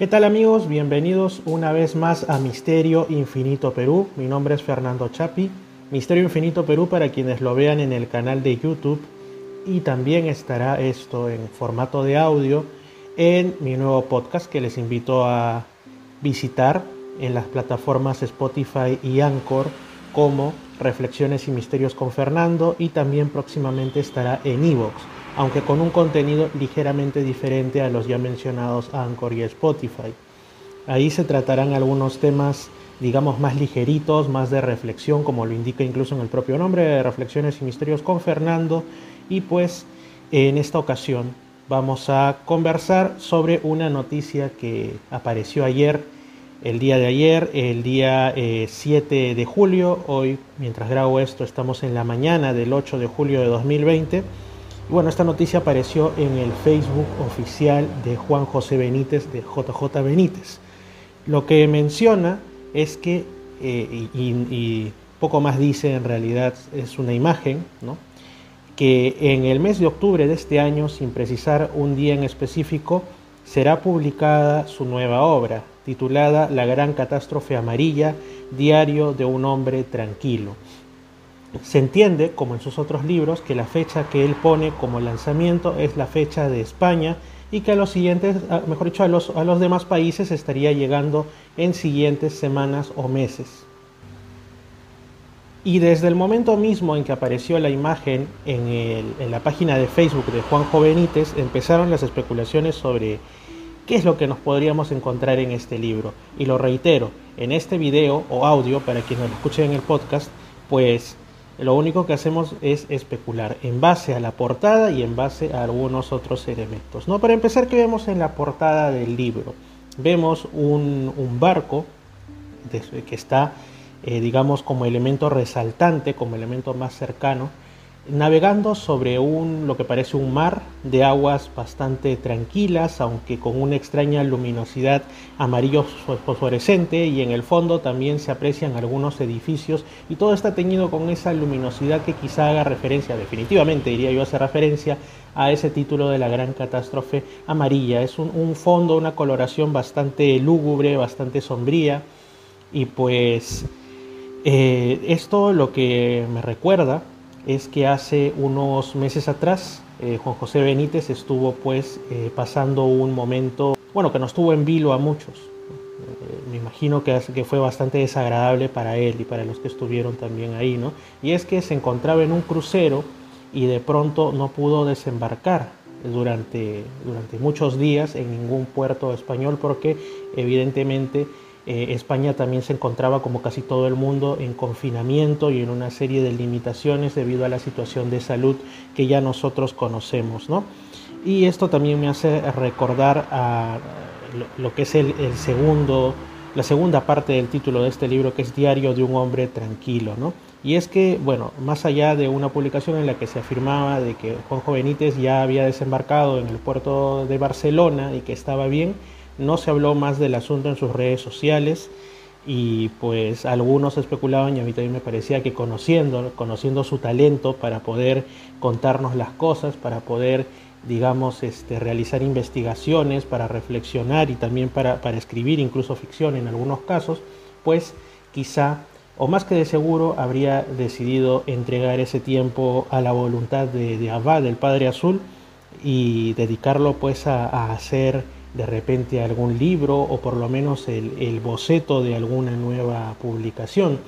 ¿Qué tal amigos? Bienvenidos una vez más a Misterio Infinito Perú. Mi nombre es Fernando Chapi. Misterio Infinito Perú para quienes lo vean en el canal de YouTube y también estará esto en formato de audio en mi nuevo podcast que les invito a visitar en las plataformas Spotify y Anchor como Reflexiones y Misterios con Fernando y también próximamente estará en Evox, aunque con un contenido ligeramente diferente a los ya mencionados Anchor y Spotify. Ahí se tratarán algunos temas digamos más ligeritos, más de reflexión, como lo indica incluso en el propio nombre, de Reflexiones y Misterios con Fernando. Y pues en esta ocasión vamos a conversar sobre una noticia que apareció ayer el día de ayer, el día 7 eh, de julio. Hoy, mientras grabo esto, estamos en la mañana del 8 de julio de 2020. Bueno, esta noticia apareció en el Facebook oficial de Juan José Benítez, de JJ Benítez. Lo que menciona es que, eh, y, y, poco más dice en realidad, es una imagen, ¿no? que en el mes de octubre de este año, sin precisar un día en específico, será publicada su nueva obra, titulada La Gran Catástrofe Amarilla, Diario de un Hombre Tranquilo. Se entiende, como en sus otros libros, que la fecha que él pone como lanzamiento es la fecha de España y que a los siguientes, mejor dicho, a los, a los demás países estaría llegando en siguientes semanas o meses. Y desde el momento mismo en que apareció la imagen en, en la página de Facebook de Juan Benítez, empezaron las especulaciones sobre qué es lo que nos podríamos encontrar en este libro. Y lo reitero, en este video o audio, para quienes lo escuchen en el podcast, pues lo único que hacemos es especular en base a la portada y en base a algunos otros elementos. ¿no? Para empezar, ¿qué vemos en la portada del libro? Vemos un, barco que está, eh, digamos, como elemento resaltante, como elemento más cercano, navegando sobre un lo que parece un mar de aguas bastante tranquilas, aunque con una extraña luminosidad amarillo fosforescente y en el fondo también se aprecian algunos edificios y todo está teñido con esa luminosidad que quizá haga referencia, definitivamente diría yo hace referencia a ese título de la gran catástrofe amarilla. Es un, fondo, una coloración bastante lúgubre, bastante sombría y pues eh, esto lo que me recuerda es que hace unos meses atrás eh, Juan José Benítez estuvo pues eh, pasando un momento, bueno, que nos tuvo en vilo a muchos. Eh, me imagino que, que, fue bastante desagradable para él y para los que estuvieron también ahí, ¿no? Y es que se encontraba en un crucero y de pronto no pudo desembarcar durante, durante muchos días en ningún puerto español porque evidentemente eh, España también se encontraba, como casi todo el mundo, en confinamiento y en una serie de limitaciones debido a la situación de salud que ya nosotros conocemos. ¿no? Y esto también me hace recordar lo, que es el, segundo, la segunda parte del título de este libro, que es Diario de un hombre tranquilo. ¿no? Y es que, bueno, más allá de una publicación en la que se afirmaba de que Juanjo Benítez ya había desembarcado en el puerto de Barcelona y que estaba bien, no se habló más del asunto en sus redes sociales y pues algunos especulaban y a mí también me parecía que conociendo, conociendo su talento para poder contarnos las cosas, para poder digamos este, realizar investigaciones, para reflexionar y también para, escribir incluso ficción en algunos casos, pues quizá o más que de seguro habría decidido entregar ese tiempo a la voluntad de, de Abad, del Padre Azul, y dedicarlo pues a, a hacer de repente algún libro o por lo menos el, boceto de alguna nueva publicación.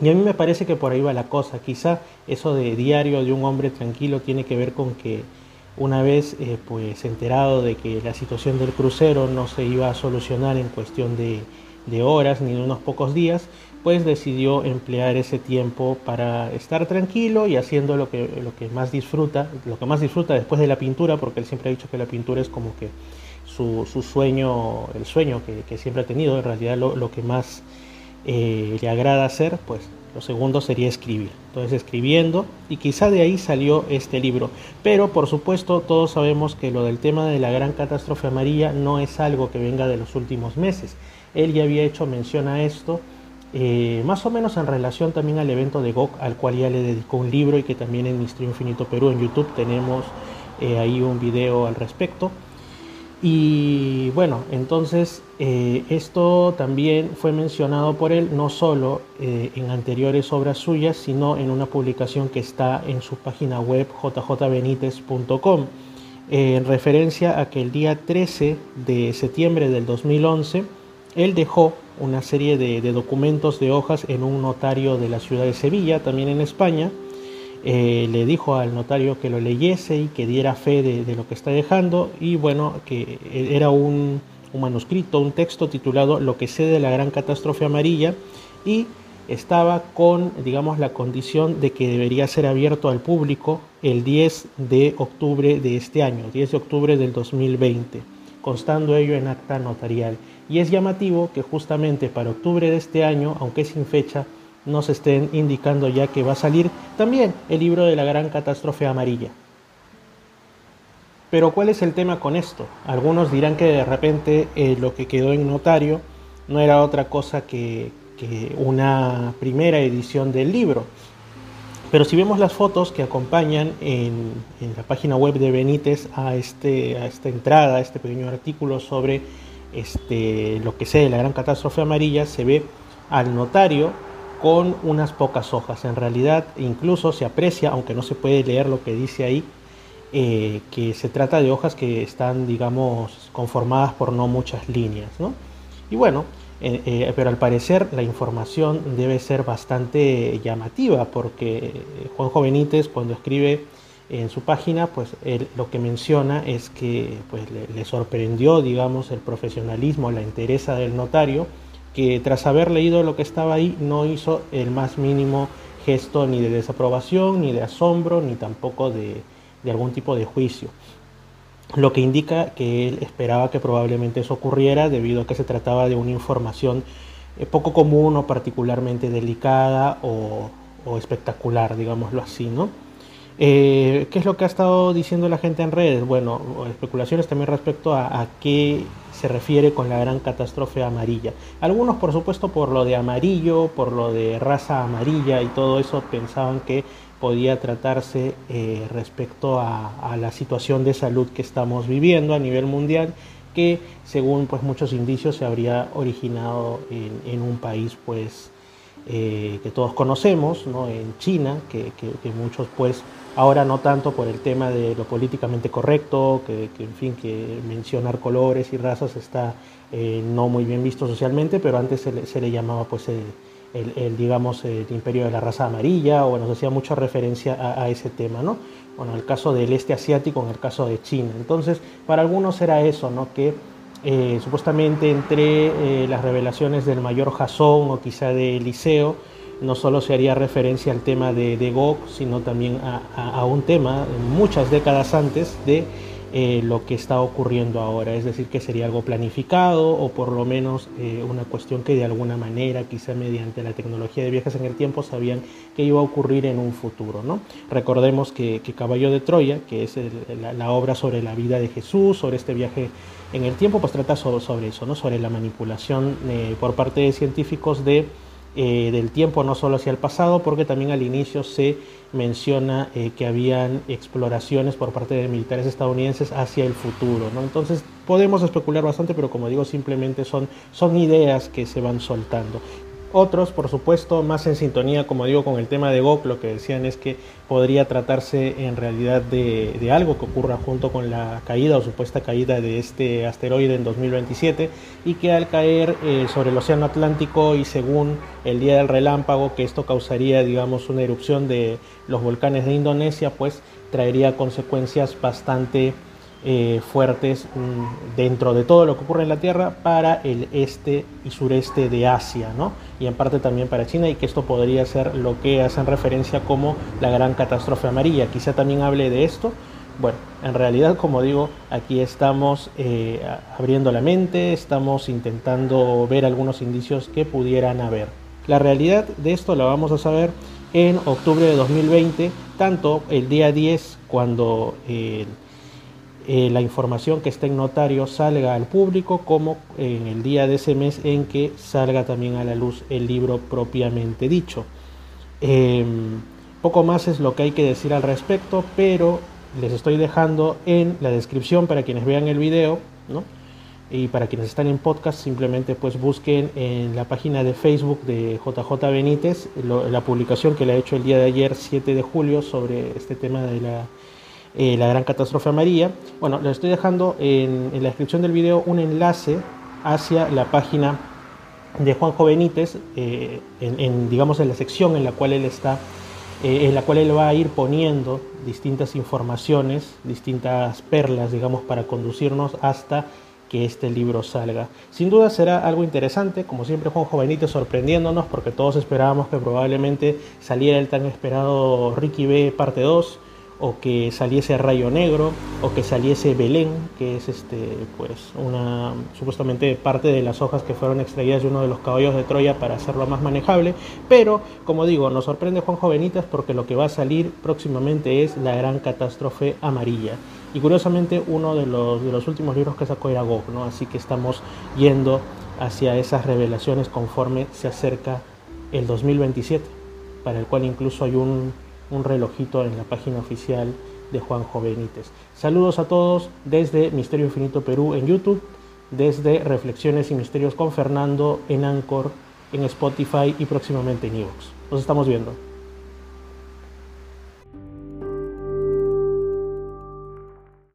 Y a mí me parece que por ahí va la cosa. Quizá eso de diario de un hombre tranquilo tiene que ver con que una vez eh, pues enterado de que la situación del crucero no se iba a solucionar en cuestión de, de horas ni de unos pocos días, pues decidió emplear ese tiempo para estar tranquilo y haciendo lo que, lo que más disfruta, lo que más disfruta después de la pintura, porque él siempre ha dicho que la pintura es como que su, sueño, el sueño que, siempre ha tenido, en realidad lo, que más eh, le agrada hacer, pues lo segundo sería escribir. Entonces escribiendo y quizá de ahí salió este libro. Pero por supuesto todos sabemos que lo del tema de la gran catástrofe amarilla no es algo que venga de los últimos meses. Él ya había hecho mención a esto. Eh, más o menos en relación también al evento de GOC, al cual ya le dedicó un libro y que también en Misterio Infinito Perú en YouTube tenemos eh, ahí un video al respecto. Y bueno, entonces eh, esto también fue mencionado por él no solo eh, en anteriores obras suyas, sino en una publicación que está en su página web jjbenitez.com, en referencia a que el día 13 de septiembre del 2011, él dejó una serie de documentos de hojas en un notario de la ciudad de Sevilla, también en España, eh, le dijo al notario que lo leyese y que diera fe de, lo que está dejando y bueno, que era un, manuscrito, un texto titulado Lo que sé de la gran catástrofe amarilla y estaba con, digamos, la condición de que debería ser abierto al público el 10 de octubre de este año, 10 de octubre del 2020, constando ello en acta notarial. Y es llamativo que justamente para octubre de este año, aunque sin fecha, nos estén indicando ya que va a salir también el libro de la gran catástrofe amarilla. Pero ¿cuál es el tema con esto? Algunos dirán que de repente eh, lo que quedó en notario no era otra cosa que, una primera edición del libro. Pero si vemos las fotos que acompañan en, la página web de Benítez a, este, a esta entrada, a este pequeño artículo sobre este, lo que sé de la gran catástrofe amarilla, se ve al notario con unas pocas hojas. En realidad incluso se aprecia, aunque no se puede leer lo que dice ahí, eh, que se trata de hojas que están, digamos, conformadas por no muchas líneas. Y bueno, eh, eh, pero al parecer la información debe ser bastante llamativa, porque Juanjo Benítez cuando escribe en su página, pues lo que menciona es que pues, le, le sorprendió, digamos, el profesionalismo, la entereza del notario, que tras haber leído lo que estaba ahí no hizo el más mínimo gesto ni de desaprobación, ni de asombro, ni tampoco de, algún tipo de juicio. Lo que indica que él esperaba que probablemente eso ocurriera debido a que se trataba de una información eh, poco común o particularmente delicada o, espectacular, digámoslo así, ¿no? Eh, ¿Qué es lo que ha estado diciendo la gente en redes? Bueno, especulaciones también respecto a, qué se refiere con la gran catástrofe amarilla. Algunos, por supuesto, por lo de amarillo, por lo de raza amarilla y todo eso, pensaban que podía tratarse eh, respecto a, la situación de salud que estamos viviendo a nivel mundial, que según pues muchos indicios se habría originado en, un país pues eh, que todos conocemos, ¿no? en China, que, que muchos pues Ahora no tanto por el tema de lo políticamente correcto, que, en fin, que mencionar colores y razas está eh, no muy bien visto socialmente, pero antes se le, llamaba pues el, digamos, el imperio de la raza amarilla, o se hacía mucha referencia a, ese tema, ¿no? Bueno, el caso del este asiático, en el caso de China. Entonces, para algunos era eso, ¿no? Que eh, supuestamente entre eh, las revelaciones del mayor Jasón o quizá de Eliseo, no solo se haría referencia al tema de, de Gog, sino también a, un tema muchas décadas antes de eh, lo que está ocurriendo ahora, es decir, que sería algo planificado o por lo menos eh, una cuestión que de alguna manera, quizá mediante la tecnología de viajes en el tiempo, sabían que iba a ocurrir en un futuro. ¿no? Recordemos que, Caballo de Troya, que es la, obra sobre la vida de Jesús, sobre este viaje en el tiempo, pues trata sobre, eso, ¿no? sobre la manipulación eh, por parte de científicos de eh, del tiempo, no solo hacia el pasado, porque también al inicio se menciona eh, que habían exploraciones por parte de militares estadounidenses hacia el futuro. ¿no? Entonces podemos especular bastante, pero como digo, simplemente son, son ideas que se van soltando. Otros, por supuesto, más en sintonía, como digo, con el tema de GOK, lo que decían es que podría tratarse en realidad de, algo que ocurra junto con la caída o supuesta caída de este asteroide en 2027 y que al caer eh, sobre el Océano Atlántico y según el día del relámpago, que esto causaría, digamos, una erupción de los volcanes de Indonesia, pues traería consecuencias bastante eh, fuertes mm, dentro de todo lo que ocurre en la Tierra para el este y sureste de Asia, ¿no? Y en parte también para China y que esto podría ser lo que hacen referencia como la gran catástrofe amarilla. Quizá también hable de esto. Bueno, en realidad, como digo, aquí estamos eh, abriendo la mente, estamos intentando ver algunos indicios que pudieran haber. La realidad de esto la vamos a saber en octubre de 2020, tanto el día 10 cuando eh, la información que está en notario salga al público como en el día de ese mes en que salga también a la luz el libro propiamente dicho. Em, poco más es lo que hay que decir al respecto, pero les estoy dejando en la descripción para quienes vean el video, ¿no? Y para quienes están en podcast, simplemente pues busquen en la página de Facebook de JJ Benítez la publicación que le ha hecho el día de ayer, 7 de julio, sobre este tema de la, eh, la gran catástrofe amarilla. Bueno, les estoy dejando en, la descripción del video un enlace hacia la página de Juanjo Benítez, eh, en, digamos en la sección en la cual él está, eh, en la cual él va a ir poniendo distintas informaciones, distintas perlas, digamos, para conducirnos hasta que este libro salga. Sin duda será algo interesante, como siempre Juan Jovenito sorprendiéndonos, porque todos esperábamos que probablemente saliera el tan esperado Ricky B parte 2, o que saliese Rayo Negro, o que saliese Belén, que es este, pues, una supuestamente parte de las hojas que fueron extraídas de uno de los caballos de Troya para hacerlo más manejable. Pero, como digo, nos sorprende Juan Jovenitas porque lo que va a salir próximamente es La Gran Catástrofe Amarilla. Y curiosamente uno de los, de los últimos libros que sacó era Gog, ¿no? Así que estamos yendo hacia esas revelaciones conforme se acerca el 2027, para el cual incluso hay un, un relojito en la página oficial de Juan Benítez. Saludos a todos desde Misterio Infinito Perú en YouTube, desde Reflexiones y Misterios con Fernando en Anchor, en Spotify y próximamente en Evox. Nos estamos viendo.